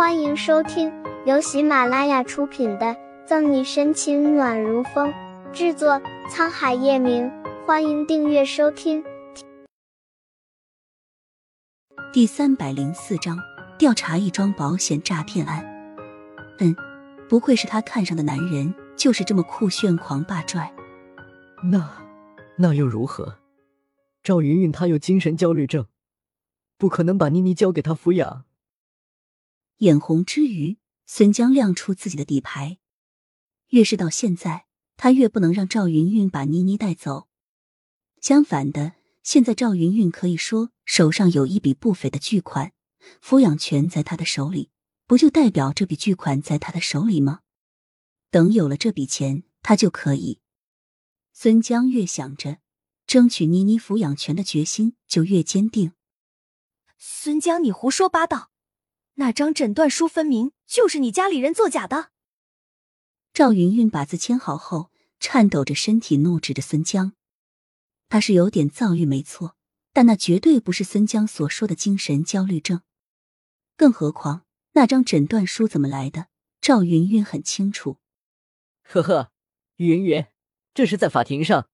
欢迎收听由喜马拉雅出品的《赠你深情暖如风》，制作沧海夜明。欢迎订阅收听。第三百零四章：调查一桩保险诈骗案。嗯，不愧是他看上的男人，就是这么酷炫狂霸拽。那，那又如何？赵云云她有精神焦虑症，不可能把妮妮交给他抚养。眼红之余，孙江亮出自己的底牌。越是到现在，他越不能让赵云云把妮妮带走。相反的，现在赵云云可以说手上有一笔不菲的巨款，抚养权在他的手里，不就代表这笔巨款在他的手里吗？等有了这笔钱，他就可以。孙江越想着争取妮妮抚养权的决心就越坚定。孙江，你胡说八道！那张诊断书分明就是你家里人作假的。赵云云把字签好后，颤抖着身体怒指着孙江。他是有点躁郁，没错，但那绝对不是孙江所说的精神焦虑症。更何况那张诊断书怎么来的，赵云云很清楚。呵呵，云云，这是在法庭上，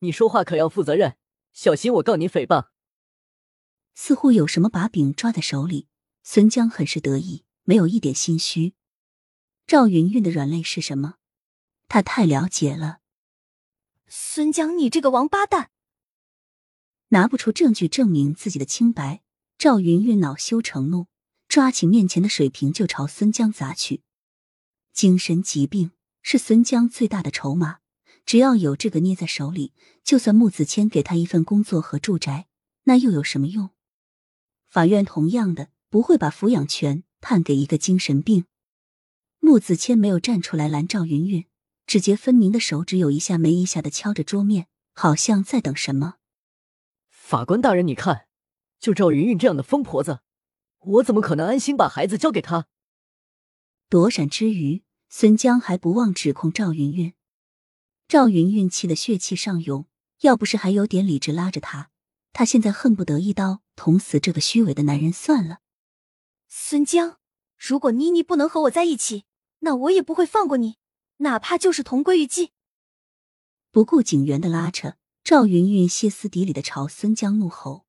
你说话可要负责任，小心我告你诽谤。似乎有什么把柄抓在手里。孙江很是得意，没有一点心虚。赵云云的软肋是什么？他太了解了。孙江，你这个王八蛋！拿不出证据证明自己的清白，赵云云恼羞成怒，抓起面前的水瓶就朝孙江砸去。精神疾病是孙江最大的筹码，只要有这个捏在手里，就算穆子谦给他一份工作和住宅，那又有什么用？法院同样的。不会把抚养权判给一个精神病。穆子谦没有站出来拦赵云云，指节分明的手指有一下没一下的敲着桌面，好像在等什么。法官大人，你看，就赵云云这样的疯婆子，我怎么可能安心把孩子交给她？躲闪之余，孙江还不忘指控赵云云。赵云云气得血气上涌，要不是还有点理智拉着他，他现在恨不得一刀捅死这个虚伪的男人算了。孙江，如果妮妮不能和我在一起，那我也不会放过你，哪怕就是同归于尽。不顾警员的拉扯，赵云云歇斯底里的朝孙江怒吼。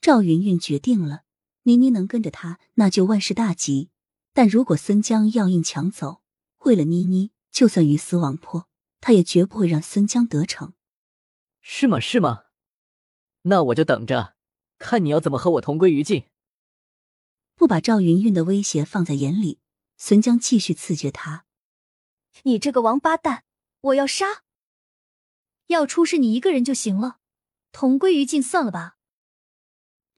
赵云云决定了，妮妮能跟着他，那就万事大吉。但如果孙江要硬抢走，为了妮妮，就算鱼死网破，他也绝不会让孙江得逞。是吗？是吗？那我就等着，看你要怎么和我同归于尽。不把赵云云的威胁放在眼里，孙江继续刺激他：“你这个王八蛋，我要杀！要出事你一个人就行了，同归于尽算了吧。”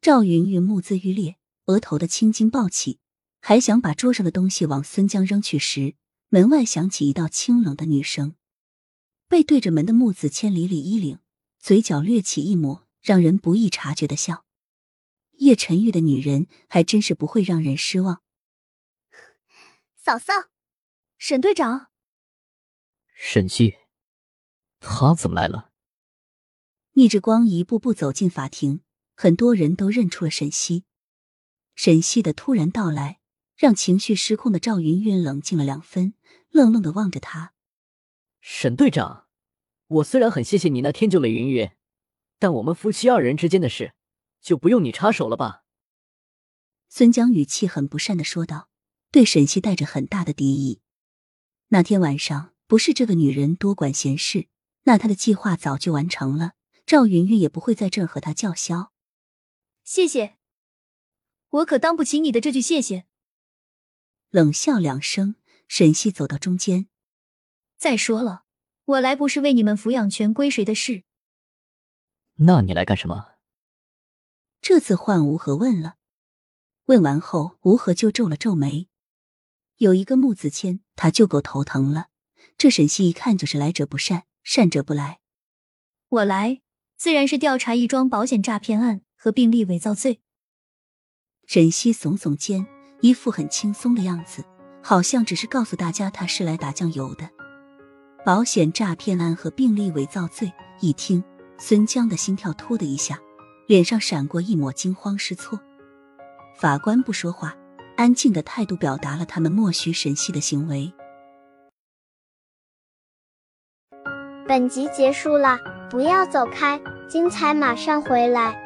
赵云云目眦欲裂，额头的青筋暴起，还想把桌上的东西往孙江扔去时，门外响起一道清冷的女声。背对着门的木子谦理理衣领，嘴角掠起一抹让人不易察觉的笑。叶晨玉的女人还真是不会让人失望。嫂嫂，沈队长，沈西，他怎么来了？逆着光一步步走进法庭，很多人都认出了沈西。沈西的突然到来，让情绪失控的赵云云冷静了两分，愣愣的望着他。沈队长，我虽然很谢谢你那天救了云云，但我们夫妻二人之间的事。就不用你插手了吧？孙江语气很不善的说道，对沈西带着很大的敌意。那天晚上不是这个女人多管闲事，那她的计划早就完成了，赵云云也不会在这儿和她叫嚣。谢谢，我可当不起你的这句谢谢。冷笑两声，沈西走到中间。再说了，我来不是为你们抚养权归谁的事。那你来干什么？这次换吴和问了，问完后，吴和就皱了皱眉。有一个木子谦，他就够头疼了。这沈西一看就是来者不善，善者不来。我来，自然是调查一桩保险诈骗案和病历伪造罪。沈西耸耸肩，一副很轻松的样子，好像只是告诉大家他是来打酱油的。保险诈骗案和病历伪造罪，一听，孙江的心跳突的一下。脸上闪过一抹惊慌失措，法官不说话，安静的态度表达了他们默许沈西的行为。本集结束了，不要走开，精彩马上回来。